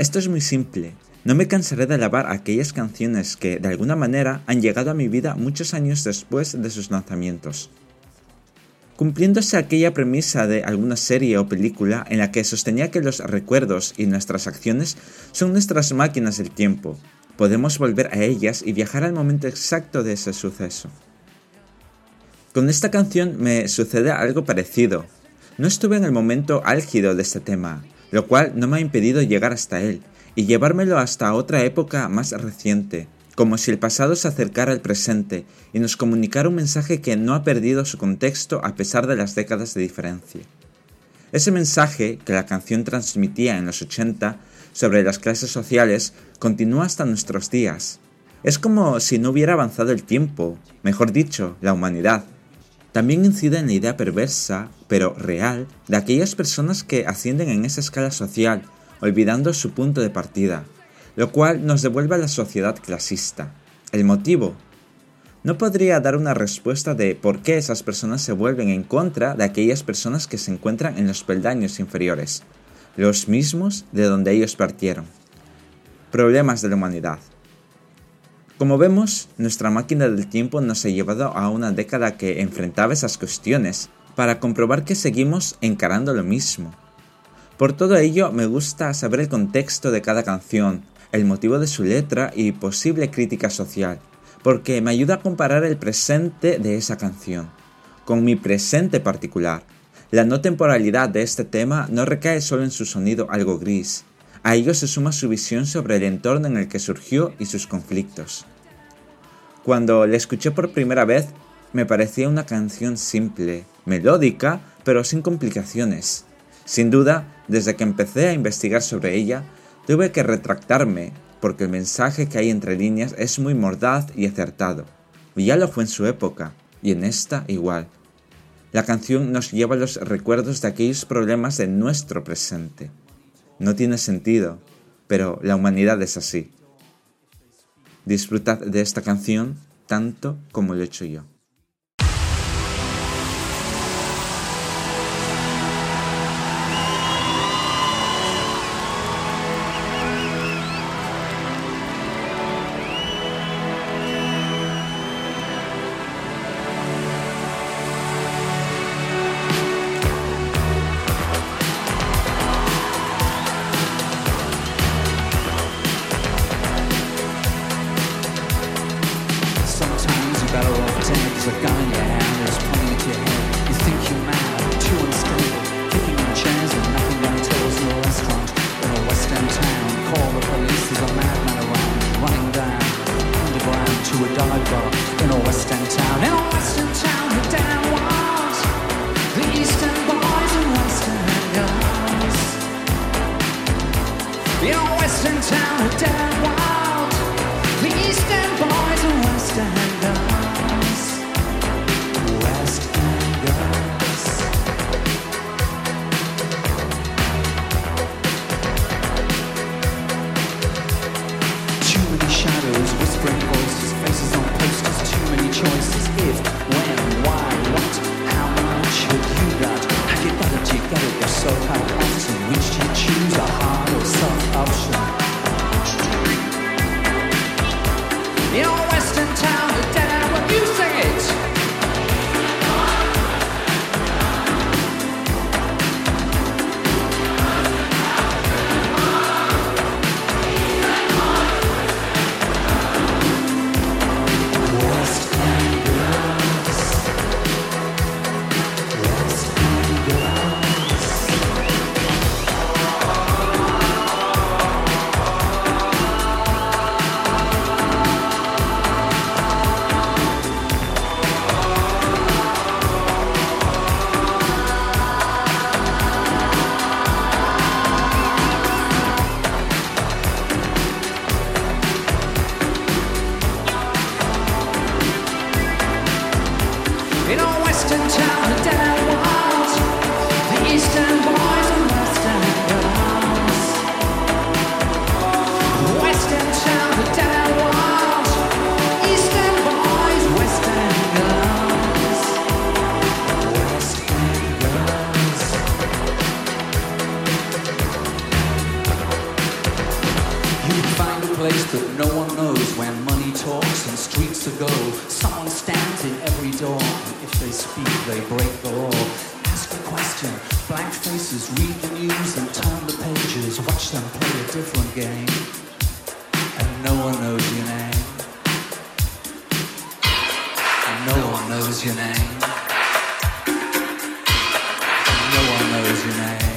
Esto es muy simple. No me cansaré de alabar aquellas canciones que, de alguna manera, han llegado a mi vida muchos años después de sus lanzamientos. Cumpliéndose aquella premisa de alguna serie o película en la que sostenía que los recuerdos y nuestras acciones son nuestras máquinas del tiempo, podemos volver a ellas y viajar al momento exacto de ese suceso. Con esta canción me sucede algo parecido. No estuve en el momento álgido de este tema, lo cual no me ha impedido llegar hasta él y llevármelo hasta otra época más reciente, como si el pasado se acercara al presente y nos comunicara un mensaje que no ha perdido su contexto a pesar de las décadas de diferencia. Ese mensaje que la canción transmitía en los 80 sobre las clases sociales continúa hasta nuestros días. Es como si no hubiera avanzado el tiempo, mejor dicho, la humanidad. También incide en la idea perversa, pero real, de aquellas personas que ascienden en esa escala social, olvidando su punto de partida, lo cual nos devuelve a la sociedad clasista. ¿El motivo? No podría dar una respuesta de por qué esas personas se vuelven en contra de aquellas personas que se encuentran en los peldaños inferiores, los mismos de donde ellos partieron. Problemas de la humanidad. Como vemos, nuestra máquina del tiempo nos ha llevado a una década que enfrentaba esas cuestiones para comprobar que seguimos encarando lo mismo. Por todo ello, me gusta saber el contexto de cada canción, el motivo de su letra y posible crítica social, porque me ayuda a comparar el presente de esa canción con mi presente particular. La no temporalidad de este tema no recae solo en su sonido algo gris, a ello se suma su visión sobre el entorno en el que surgió y sus conflictos. Cuando la escuché por primera vez, me parecía una canción simple, melódica, pero sin complicaciones. Sin duda, desde que empecé a investigar sobre ella, tuve que retractarme, porque el mensaje que hay entre líneas es muy mordaz y acertado. Y ya lo fue en su época, y en esta igual. La canción nos lleva a los recuerdos de aquellos problemas de nuestro presente. No tiene sentido, pero la humanidad es así. Disfrutad de esta canción tanto como lo he hecho yo. western town. Place that no one knows when money talks and streets are gold. Someone stands in every door. and If they speak, they break the law. Ask a question. Blank faces read the news and turn the pages. Watch them play a different game. And no one knows your name. And no one knows your name. And no one knows your name.